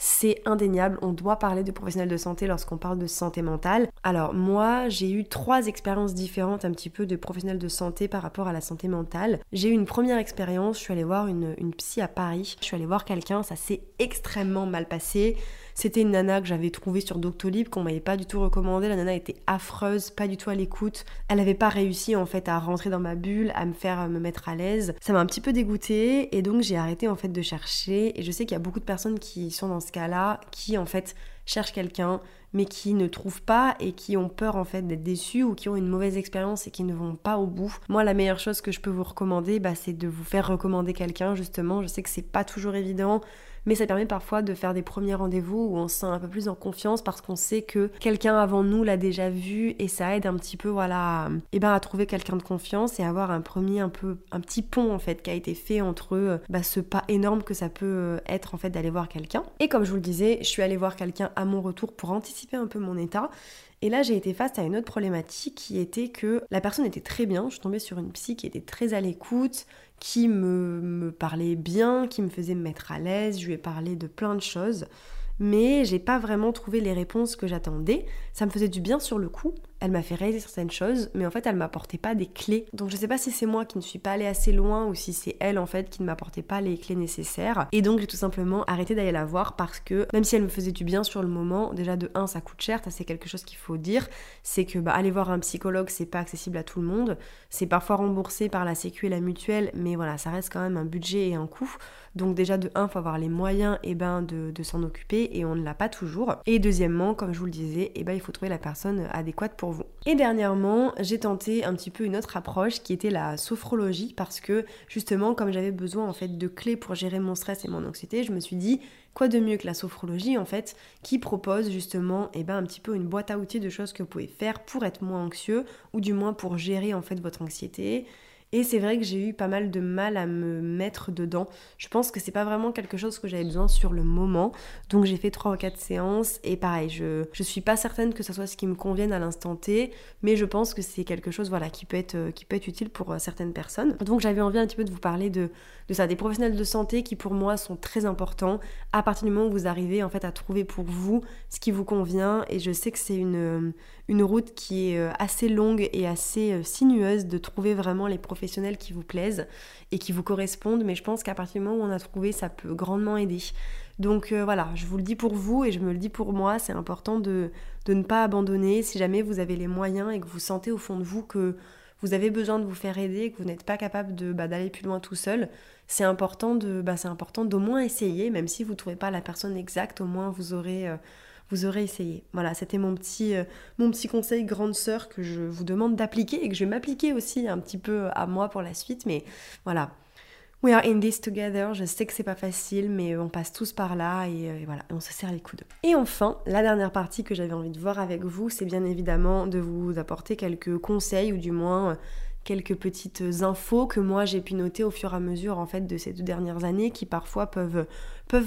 Speaker 1: c'est indéniable, on doit parler de professionnels de santé lorsqu'on parle de santé mentale. Alors moi, j'ai eu trois expériences différentes un petit peu de professionnels de santé par rapport à la santé mentale. J'ai eu une première expérience, je suis allée voir une, une psy à Paris, je suis allée voir quelqu'un, ça s'est extrêmement mal passé. C'était une nana que j'avais trouvée sur Doctolib, qu'on m'avait pas du tout recommandé. La nana était affreuse, pas du tout à l'écoute. Elle n'avait pas réussi en fait à rentrer dans ma bulle, à me faire me mettre à l'aise. Ça m'a un petit peu dégoûtée et donc j'ai arrêté en fait de chercher. Et je sais qu'il y a beaucoup de personnes qui sont dans ce cas-là, qui en fait cherchent quelqu'un mais qui ne trouvent pas et qui ont peur en fait d'être déçus ou qui ont une mauvaise expérience et qui ne vont pas au bout. Moi, la meilleure chose que je peux vous recommander, bah, c'est de vous faire recommander quelqu'un justement. Je sais que c'est pas toujours évident mais ça permet parfois de faire des premiers rendez-vous où on se sent un peu plus en confiance parce qu'on sait que quelqu'un avant nous l'a déjà vu et ça aide un petit peu voilà à, eh ben, à trouver quelqu'un de confiance et avoir un premier un peu un petit pont en fait qui a été fait entre euh, bah, ce pas énorme que ça peut euh, être en fait d'aller voir quelqu'un. Et comme je vous le disais, je suis allée voir quelqu'un à mon retour pour anticiper un peu mon état. Et là, j'ai été face à une autre problématique qui était que la personne était très bien. Je suis tombée sur une psy qui était très à l'écoute, qui me, parlait bien, qui me faisait me mettre à l'aise. Je lui ai parlé de plein de choses mais j'ai pas vraiment trouvé les réponses que j'attendais. Ça me faisait du bien sur le coup, elle m'a fait réaliser certaines choses, mais en fait elle m'apportait pas des clés. Donc je sais pas si c'est moi qui ne suis pas allée assez loin ou si c'est elle en fait qui ne m'apportait pas les clés nécessaires. Et donc j'ai tout simplement arrêté d'aller la voir parce que même si elle me faisait du bien sur le moment, déjà de 1 ça coûte cher, ça c'est quelque chose qu'il faut dire, c'est que bah, aller voir un psychologue c'est pas accessible à tout le monde, c'est parfois remboursé par la sécu et la mutuelle, mais voilà ça reste quand même un budget et un coût. Donc déjà de 1 faut avoir les moyens et eh ben, de, de s'en occuper et on ne l'a pas toujours. Et deuxièmement comme je vous le disais, eh ben, il faut trouver la personne adéquate pour Et dernièrement, j'ai tenté un petit peu une autre approche qui était la sophrologie parce que justement, comme j'avais besoin en fait de clés pour gérer mon stress et mon anxiété, je me suis dit quoi de mieux que la sophrologie en fait qui propose justement eh ben, un petit peu une boîte à outils de choses que vous pouvez faire pour être moins anxieux ou du moins pour gérer en fait votre anxiété et c'est vrai que j'ai eu pas mal de mal à me mettre dedans. Je pense que c'est pas vraiment quelque chose que j'avais besoin sur le moment. Donc j'ai fait 3 ou 4 séances et pareil, je, je suis pas certaine que ça soit ce qui me convienne à l'instant T, mais je pense que c'est quelque chose voilà, qui, peut être, euh, qui peut être utile pour euh, certaines personnes. Donc j'avais envie un petit peu de vous parler de, ça, des professionnels de santé qui pour moi sont très importants à partir du moment où vous arrivez en fait à trouver pour vous ce qui vous convient. Et je sais que c'est une, une route qui est euh, assez longue et assez sinueuse de trouver vraiment les professionnels qui vous plaisent et qui vous correspondent, mais je pense qu'à partir du moment où on a trouvé, ça peut grandement aider. Donc euh, voilà, je vous le dis pour vous et je me le dis pour moi, c'est important de, de ne pas abandonner si jamais vous avez les moyens et que vous sentez au fond de vous que vous avez besoin de vous faire aider, que vous n'êtes pas capable de bah, d'aller plus loin tout seul, c'est important de bah, c'est important d'au moins essayer, même si vous ne trouvez pas la personne exacte, au moins vous aurez euh, vous aurez essayé. Voilà, c'était mon petit, euh, mon petit conseil grande sœur que je vous demande d'appliquer et que je vais m'appliquer aussi un petit peu à moi pour la suite. Mais voilà, we are in this together. Je sais que c'est pas facile, mais on passe tous par là et, euh, voilà, on se serre les coudes. Et enfin, la dernière partie que j'avais envie de voir avec vous, c'est bien évidemment de vous apporter quelques conseils ou du moins euh, quelques petites infos que moi j'ai pu noter au fur et à mesure en fait de ces deux dernières années qui parfois peuvent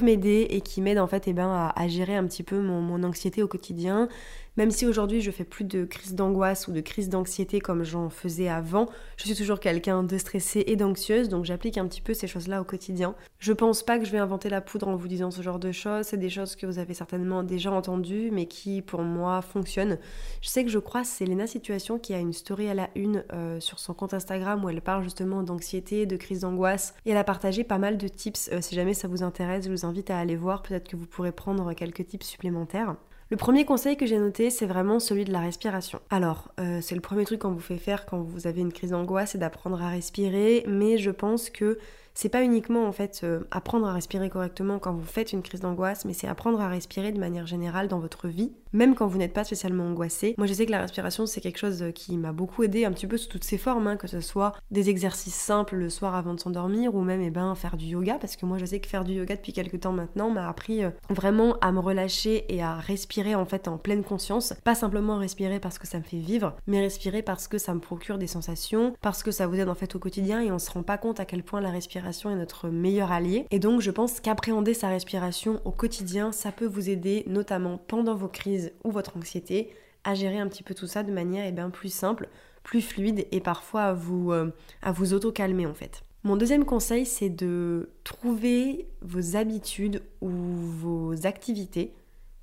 Speaker 1: m'aider et qui m'aident en fait eh ben, à, à, gérer un petit peu mon, mon anxiété au quotidien même si aujourd'hui je fais plus de crise d'angoisse ou de crise d'anxiété comme j'en faisais avant, je suis toujours quelqu'un de stressé et d'anxieuse, donc j'applique un petit peu ces choses-là au quotidien. Je pense pas que je vais inventer la poudre en vous disant ce genre de choses, c'est des choses que vous avez certainement déjà entendues, mais qui pour moi fonctionnent. Je sais que je crois c'est Lena Situation qui a une story à la une euh, sur son compte Instagram où elle parle justement d'anxiété, de crise d'angoisse, et elle a partagé pas mal de tips. Euh, si jamais ça vous intéresse, je vous invite à aller voir, peut-être que vous pourrez prendre quelques tips supplémentaires. Le premier conseil que j'ai noté, c'est vraiment celui de la respiration. Alors, euh, c'est le premier truc qu'on vous fait faire quand vous avez une crise d'angoisse, c'est d'apprendre à respirer, mais je pense que c'est pas uniquement en fait euh, apprendre à respirer correctement quand vous faites une crise d'angoisse, mais c'est apprendre à respirer de manière générale dans votre vie, même quand vous n'êtes pas spécialement angoissé. Moi je sais que la respiration c'est quelque chose qui m'a beaucoup aidé un petit peu sous toutes ses formes, hein, que ce soit des exercices simples le soir avant de s'endormir ou même eh ben, faire du yoga, parce que moi je sais que faire du yoga depuis quelques temps maintenant m'a appris euh, vraiment à me relâcher et à respirer en fait en pleine conscience, pas simplement respirer parce que ça me fait vivre, mais respirer parce que ça me procure des sensations, parce que ça vous aide en fait au quotidien et on se rend pas compte à quel point la respiration est notre meilleur allié. Et donc je pense qu'appréhender sa respiration au quotidien, ça peut vous aider, notamment pendant vos crises ou votre anxiété, à gérer un petit peu tout ça de manière eh bien, plus simple, plus fluide et parfois à vous, euh, à vous auto-calmer en fait. Mon deuxième conseil, c'est de trouver vos habitudes ou vos activités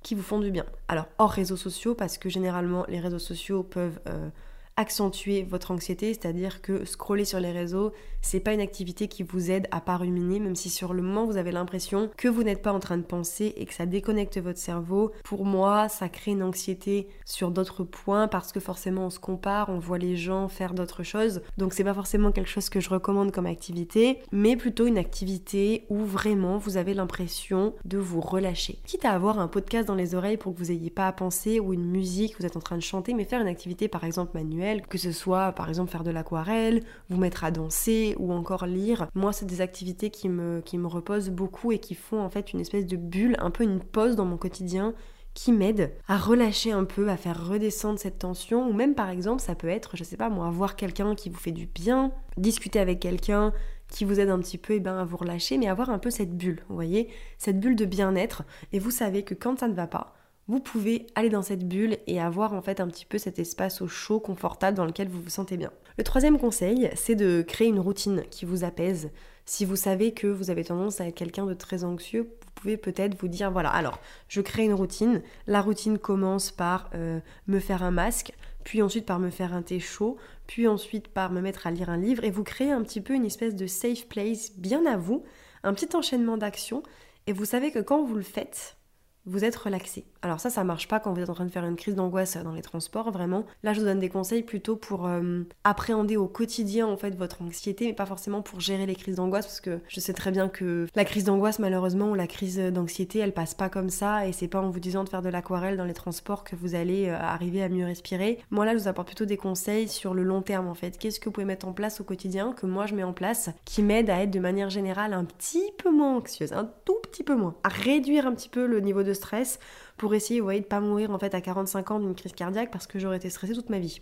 Speaker 1: qui vous font du bien. Alors hors réseaux sociaux, parce que généralement les réseaux sociaux peuvent euh, accentuer votre anxiété, c'est-à-dire que scroller sur les réseaux, c'est pas une activité qui vous aide à pas ruminer, même si sur le moment vous avez l'impression que vous n'êtes pas en train de penser et que ça déconnecte votre cerveau. Pour moi, ça crée une anxiété sur d'autres points parce que forcément on se compare, on voit les gens faire d'autres choses. Donc c'est pas forcément quelque chose que je recommande comme activité, mais plutôt une activité où vraiment vous avez l'impression de vous relâcher. Quitte à avoir un podcast dans les oreilles pour que vous ayez pas à penser ou une musique, vous êtes en train de chanter, mais faire une activité par exemple manuelle manuel, que ce soit par exemple faire de l'aquarelle, vous mettre à danser ou encore lire. Moi, c'est des activités qui me, qui me reposent beaucoup et qui font en fait une espèce de bulle, un peu une pause dans mon quotidien qui m'aide à relâcher un peu, à faire redescendre cette tension, ou même par exemple ça peut être, je sais pas moi, voir quelqu'un qui vous fait du bien, discuter avec quelqu'un qui vous aide un petit peu eh ben, à vous relâcher, mais avoir un peu cette bulle, vous voyez, cette bulle de bien-être, et vous savez que quand ça ne va pas, vous pouvez aller dans cette bulle et avoir en fait un petit peu cet espace au chaud, confortable dans lequel vous vous sentez bien. Le troisième conseil, c'est de créer une routine qui vous apaise. Si vous savez que vous avez tendance à être quelqu'un de très anxieux, vous pouvez peut-être vous dire voilà, alors je crée une routine. La routine commence par euh, me faire un masque, puis ensuite par me faire un thé chaud, puis ensuite par me mettre à lire un livre, et vous créez un petit peu une espèce de safe place bien à vous, un petit enchaînement d'actions, et vous savez que quand vous le faites, vous êtes relaxé. Alors ça, ça marche pas quand vous êtes en train de faire une crise d'angoisse dans les transports, vraiment. Là, je vous donne des conseils plutôt pour euh, appréhender au quotidien en fait votre anxiété, mais pas forcément pour gérer les crises d'angoisse, parce que je sais très bien que la crise d'angoisse, malheureusement, ou la crise d'anxiété, elle passe pas comme ça, et c'est pas en vous disant de faire de l'aquarelle dans les transports que vous allez euh, arriver à mieux respirer. Moi là, je vous apporte plutôt des conseils sur le long terme en fait. Qu'est-ce que vous pouvez mettre en place au quotidien, que moi je mets en place, qui m'aide à être de manière générale un petit peu moins anxieuse, un tout petit peu moins, à réduire un petit peu le niveau de stress pour essayer, de pas mourir en fait à 45 ans d'une crise cardiaque parce que j'aurais été stressée toute ma vie.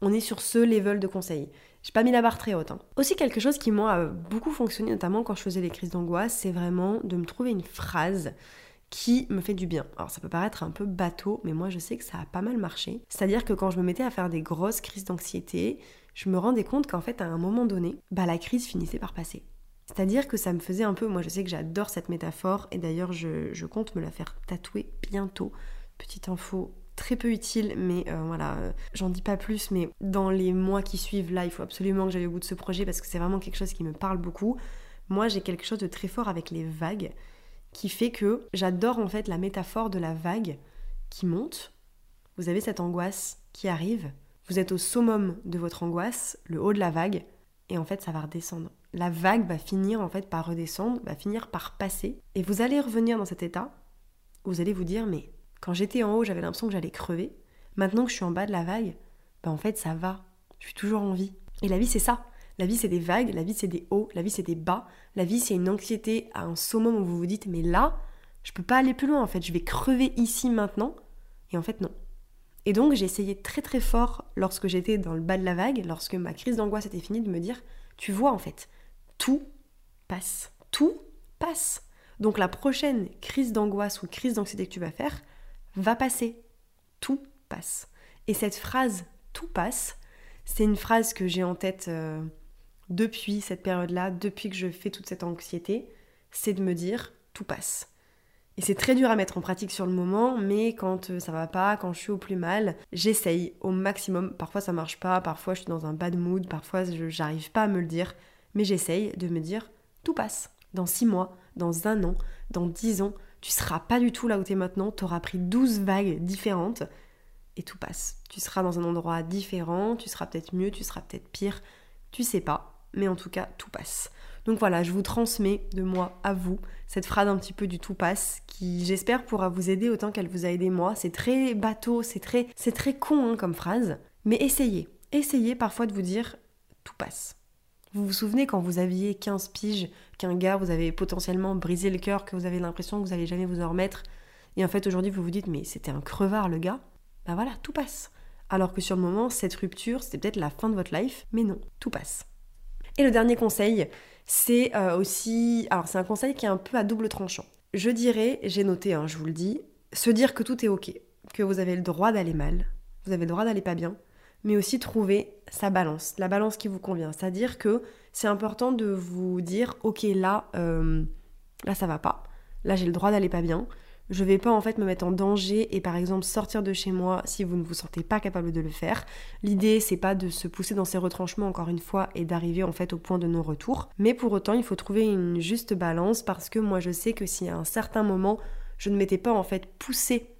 Speaker 1: On est sur ce level de conseil. J'ai pas mis la barre très haute. Hein. Aussi quelque chose qui m'a beaucoup fonctionné, notamment quand je faisais les crises d'angoisse, c'est vraiment de me trouver une phrase qui me fait du bien. Alors ça peut paraître un peu bateau, mais moi je sais que ça a pas mal marché. C'est-à-dire que quand je me mettais à faire des grosses crises d'anxiété, je me rendais compte qu'en fait à un moment donné, bah la crise finissait par passer. C'est-à-dire que ça me faisait un peu, moi je sais que j'adore cette métaphore et d'ailleurs je, compte me la faire tatouer bientôt. Petite info très peu utile, mais euh, voilà, euh, j'en dis pas plus, mais dans les mois qui suivent, là, il faut absolument que j'aille au bout de ce projet parce que c'est vraiment quelque chose qui me parle beaucoup. Moi, j'ai quelque chose de très fort avec les vagues qui fait que j'adore en fait la métaphore de la vague qui monte. Vous avez cette angoisse qui arrive, vous êtes au summum de votre angoisse, le haut de la vague, et en fait ça va redescendre la vague va finir en fait par redescendre, va finir par passer, et vous allez revenir dans cet état, vous allez vous dire mais quand j'étais en haut j'avais l'impression que j'allais crever, maintenant que je suis en bas de la vague, bah en fait ça va, je suis toujours en vie. Et la vie c'est ça, la vie c'est des vagues, la vie c'est des hauts, la vie c'est des bas, la vie c'est une anxiété à un summum où vous vous dites mais là je peux pas aller plus loin en fait, je vais crever ici maintenant, et en fait non. Et donc j'ai essayé très très fort lorsque j'étais dans le bas de la vague, lorsque ma crise d'angoisse était finie, de me dire, tu vois en fait, tout passe. Tout passe. Donc la prochaine crise d'angoisse ou crise d'anxiété que tu vas faire va passer. Tout passe. Et cette phrase tout passe, c'est une phrase que j'ai en tête euh, depuis cette période-là, depuis que je fais toute cette anxiété, c'est de me dire tout passe. Et c'est très dur à mettre en pratique sur le moment, mais quand euh, ça va pas, quand je suis au plus mal, j'essaye au maximum. Parfois ça marche pas, parfois je suis dans un bad mood, parfois j'arrive pas à me le dire mais j'essaye de me dire tout passe. Dans six mois, dans un an, dans dix ans, tu seras pas du tout là où tu es maintenant, tu auras pris 12 vagues différentes et tout passe. Tu seras dans un endroit différent, tu seras peut-être mieux, tu seras peut-être pire, tu sais pas, mais en tout cas, tout passe. Donc voilà, je vous transmets de moi à vous cette phrase un petit peu du tout passe qui j'espère pourra vous aider autant qu'elle vous a aidé moi. C'est très bateau, c'est très très con hein, comme phrase, mais essayez. Essayez parfois de vous dire tout passe. Vous vous souvenez quand vous aviez 15 piges, qu'un gars vous avait potentiellement brisé le cœur, que vous avez l'impression que vous allez jamais vous en remettre, et en fait aujourd'hui vous vous dites mais c'était un crevard le gars Bah voilà, tout passe. Alors que sur le moment, cette rupture, c'était peut-être la fin de votre life, mais non, tout passe. Et le dernier conseil, c'est euh, aussi... Alors c'est un conseil qui est un peu à double tranchant. Je dirais, j'ai noté, hein, je vous le dis, se dire que tout est ok, que vous avez le droit d'aller mal, vous avez le droit d'aller pas bien, mais aussi trouver sa balance, la balance qui vous convient. C'est-à-dire que c'est important de vous dire, ok, là, euh, là ça va pas, là j'ai le droit d'aller pas bien. Je vais pas en fait me mettre en danger et par exemple sortir de chez moi si vous ne vous sentez pas capable de le faire. L'idée c'est pas de se pousser dans ces retranchements encore une fois et d'arriver en fait au point de non-retour. Mais pour autant il faut trouver une juste balance parce que moi je sais que si à un certain moment je ne m'étais pas en fait poussée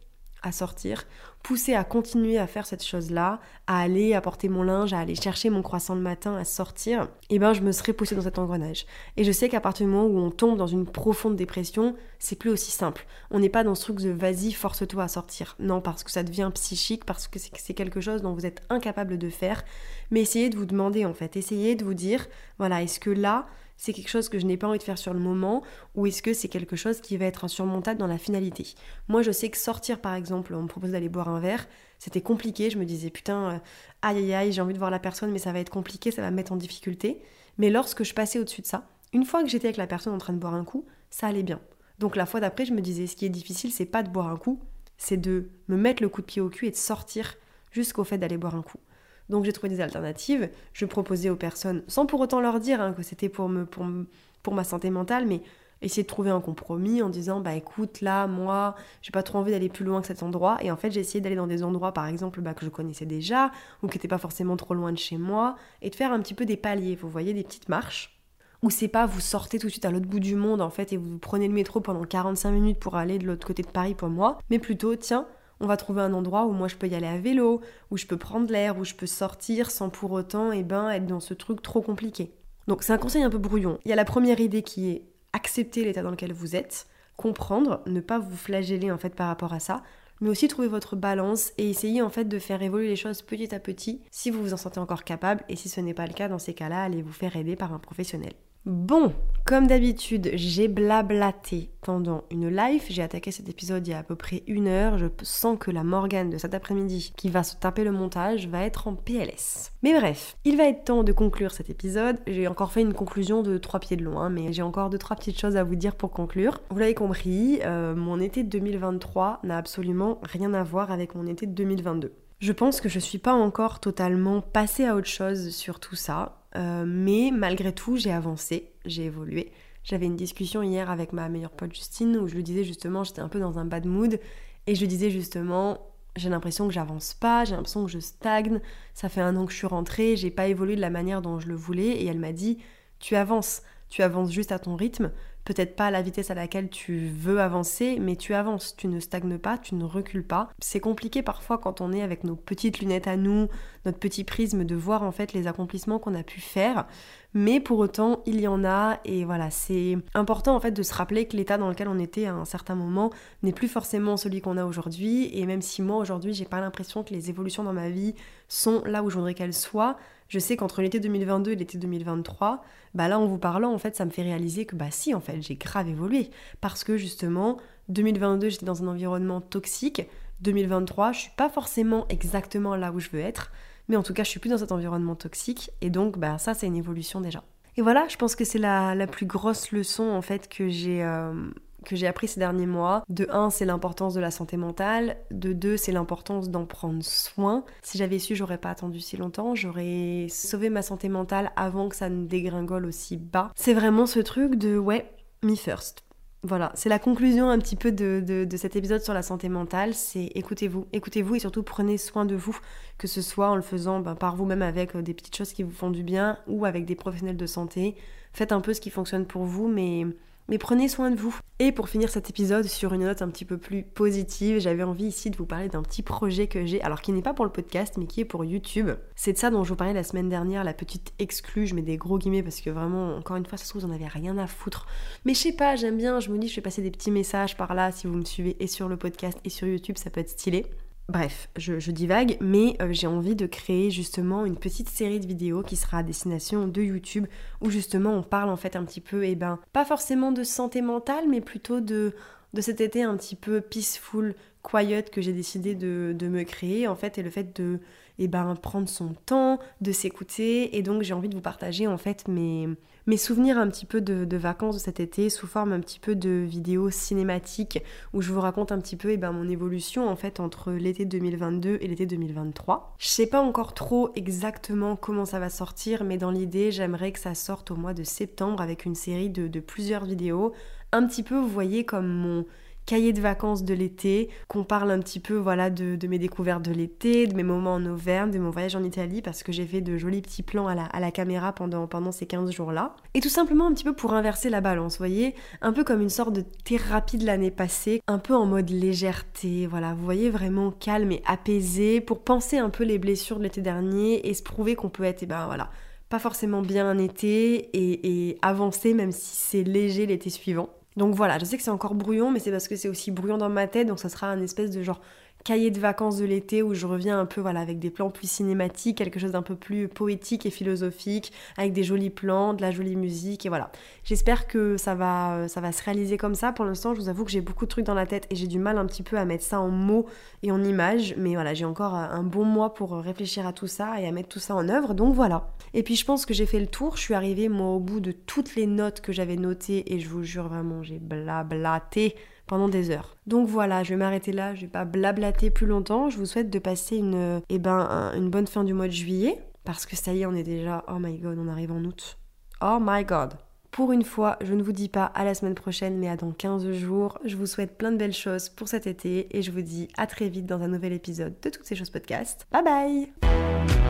Speaker 1: à sortir, poussée à continuer à faire cette chose-là, à aller apporter mon linge, à aller chercher mon croissant le matin, à sortir, eh ben je me serais poussée dans cet engrenage. Et je sais qu'à partir du moment où on tombe dans une profonde dépression, c'est plus aussi simple. On n'est pas dans ce truc de vas-y, force-toi à sortir. Non, parce que ça devient psychique, parce que c'est quelque chose dont vous êtes incapable de faire. Mais essayez de vous demander en fait, essayez de vous dire, voilà, est-ce que là, c'est quelque chose que je n'ai pas envie de faire sur le moment ou est-ce que c'est quelque chose qui va être insurmontable dans la finalité? Moi, je sais que sortir, par exemple, on me propose d'aller boire un verre, c'était compliqué. Je me disais, putain, euh, aïe aïe aïe, j'ai envie de voir la personne, mais ça va être compliqué, ça va me mettre en difficulté. Mais lorsque je passais au-dessus de ça, une fois que j'étais avec la personne en train de boire un coup, ça allait bien. Donc la fois d'après, je me disais, ce qui est difficile, c'est pas de boire un coup, c'est de me mettre le coup de pied au cul et de sortir jusqu'au fait d'aller boire un coup. Donc j'ai trouvé des alternatives. Je proposais aux personnes, sans pour autant leur dire hein, que c'était pour, me, pour, pour ma santé mentale, mais essayer de trouver un compromis en disant bah écoute là moi j'ai pas trop envie d'aller plus loin que cet endroit et en fait j'ai essayé d'aller dans des endroits par exemple bah, que je connaissais déjà ou qui n'étaient pas forcément trop loin de chez moi et de faire un petit peu des paliers vous voyez des petites marches où c'est pas vous sortez tout de suite à l'autre bout du monde en fait et vous prenez le métro pendant 45 minutes pour aller de l'autre côté de Paris pour moi mais plutôt tiens on va trouver un endroit où moi je peux y aller à vélo, où je peux prendre l'air, où je peux sortir sans pour autant eh ben, être dans ce truc trop compliqué. Donc c'est un conseil un peu brouillon. Il y a la première idée qui est accepter l'état dans lequel vous êtes, comprendre, ne pas vous flageller en fait par rapport à ça, mais aussi trouver votre balance et essayer en fait de faire évoluer les choses petit à petit si vous vous en sentez encore capable et si ce n'est pas le cas dans ces cas-là, allez vous faire aider par un professionnel. Bon, comme d'habitude, j'ai blablaté pendant une live. J'ai attaqué cet épisode il y a à peu près une heure. Je sens que la Morgane de cet après-midi, qui va se taper le montage, va être en PLS. Mais bref, il va être temps de conclure cet épisode. J'ai encore fait une conclusion de trois pieds de long, hein, mais j'ai encore deux trois petites choses à vous dire pour conclure. Vous l'avez compris, euh, mon été de 2023 n'a absolument rien à voir avec mon été de 2022. Je pense que je suis pas encore totalement passée à autre chose sur tout ça. Euh, mais malgré tout, j'ai avancé, j'ai évolué. J'avais une discussion hier avec ma meilleure pote Justine où je lui disais justement, j'étais un peu dans un bad mood et je lui disais justement, j'ai l'impression que j'avance pas, j'ai l'impression que je stagne, ça fait un an que je suis rentrée, j'ai pas évolué de la manière dont je le voulais et elle m'a dit, tu avances, tu avances juste à ton rythme, peut-être pas à la vitesse à laquelle tu veux avancer, mais tu avances, tu ne stagnes pas, tu ne recules pas. C'est compliqué parfois quand on est avec nos petites lunettes à nous, notre petit prisme, de voir en fait les accomplissements qu'on a pu faire, mais pour autant il y en a et voilà, c'est important en fait de se rappeler que l'état dans lequel on était à un certain moment n'est plus forcément celui qu'on a aujourd'hui et même si moi aujourd'hui j'ai pas l'impression que les évolutions dans ma vie sont là où je voudrais qu'elles soient, je sais qu'entre l'été 2022 et l'été 2023, bah là en vous parlant en fait ça me fait réaliser que bah si en fait j'ai grave évolué. Parce que justement 2022 j'étais dans un environnement toxique, 2023 je suis pas forcément exactement là où je veux être, mais en tout cas je suis plus dans cet environnement toxique. Et donc bah ça c'est une évolution déjà. Et voilà, je pense que c'est la, la, plus grosse leçon en fait que j'ai euh, que j'ai appris ces derniers mois. De 1, c'est l'importance de la santé mentale. De 2, c'est l'importance d'en prendre soin. Si j'avais su, j'aurais pas attendu si longtemps. J'aurais sauvé ma santé mentale avant que ça ne dégringole aussi bas. C'est vraiment ce truc de ouais, me first. Voilà, c'est la conclusion un petit peu de, de, cet épisode sur la santé mentale, c'est écoutez-vous, écoutez-vous et surtout prenez soin de vous, que ce soit en le faisant ben, par vous-même avec euh, des petites choses qui vous font du bien ou avec des professionnels de santé. Faites un peu ce qui fonctionne pour vous, mais mais prenez soin de vous. Et pour finir cet épisode sur une note un petit peu plus positive, j'avais envie ici de vous parler d'un petit projet que j'ai, alors qui n'est pas pour le podcast, mais qui est pour YouTube. C'est de ça dont je vous parlais la semaine dernière, la petite exclue, je mets des gros guillemets parce que vraiment, encore une fois, ça se trouve, vous en avez rien à foutre. Mais je sais pas, j'aime bien, je me dis, je vais passer des petits messages par là, si vous me suivez et sur le podcast et sur YouTube, ça peut être stylé. Bref, je, divague, mais euh, j'ai envie de créer justement une petite série de vidéos qui sera à destination de YouTube où justement on parle en fait un petit peu, et eh ben, pas forcément de santé mentale, mais plutôt de, de cet été un petit peu peaceful, quiet que j'ai décidé de, de, me créer en fait, et le fait de et eh ben, prendre son temps, de s'écouter. Et donc j'ai envie de vous partager en fait mes, mes souvenirs un petit peu de, vacances de cet été sous forme un petit peu de vidéos cinématiques où je vous raconte un petit peu et eh ben, mon évolution en fait entre l'été 2022 et l'été 2023. Je sais pas encore trop exactement comment ça va sortir, mais dans l'idée j'aimerais que ça sorte au mois de septembre avec une série de, de plusieurs vidéos. Un petit peu, vous voyez, comme mon cahier de vacances de l'été, qu'on parle un petit peu voilà de, mes découvertes de l'été, de mes moments en Auvergne, de mon voyage en Italie, parce que j'ai fait de jolis petits plans à la, caméra pendant, ces 15 jours-là. Et tout simplement un petit peu pour inverser la balance, voyez, un peu comme une sorte de thérapie de l'année passée, un peu en mode légèreté, voilà, vous voyez, vraiment calme et apaisé, pour penser un peu les blessures de l'été dernier et se prouver qu'on peut être, et eh ben voilà, pas forcément bien un été et, avancer même si c'est léger l'été suivant. Donc voilà, je sais que c'est encore brouillon, mais c'est parce que c'est aussi brouillon dans ma tête, donc ça sera un espèce de genre cahier de vacances de l'été où je reviens un peu avec des plans plus cinématiques, quelque chose d'un peu plus poétique et philosophique, avec des jolis plans, de la jolie musique et voilà. J'espère que ça va euh, ça va se réaliser comme ça. Pour l'instant, je vous avoue que j'ai beaucoup de trucs dans la tête et j'ai du mal un petit peu à mettre ça en mots et en images, mais voilà, j'ai encore un bon mois pour réfléchir à tout ça et à mettre tout ça en œuvre. Donc voilà. Et puis je pense que j'ai fait le tour, je suis arrivée moi au bout de toutes les notes que j'avais notées et je vous jure vraiment, j'ai blablaté pendant des heures. Donc voilà, je vais m'arrêter là, je vais pas blablater plus longtemps. Je vous souhaite de passer une, eh ben, une bonne fin du mois de juillet, parce que ça y est, on est déjà, oh my god, on arrive en août. Oh my god. Pour une fois, je ne vous dis pas à la semaine prochaine, mais à dans 15 jours. Je vous souhaite plein de belles choses pour cet été et je vous dis à très vite dans un nouvel épisode de Toutes ces choses podcast. Bye bye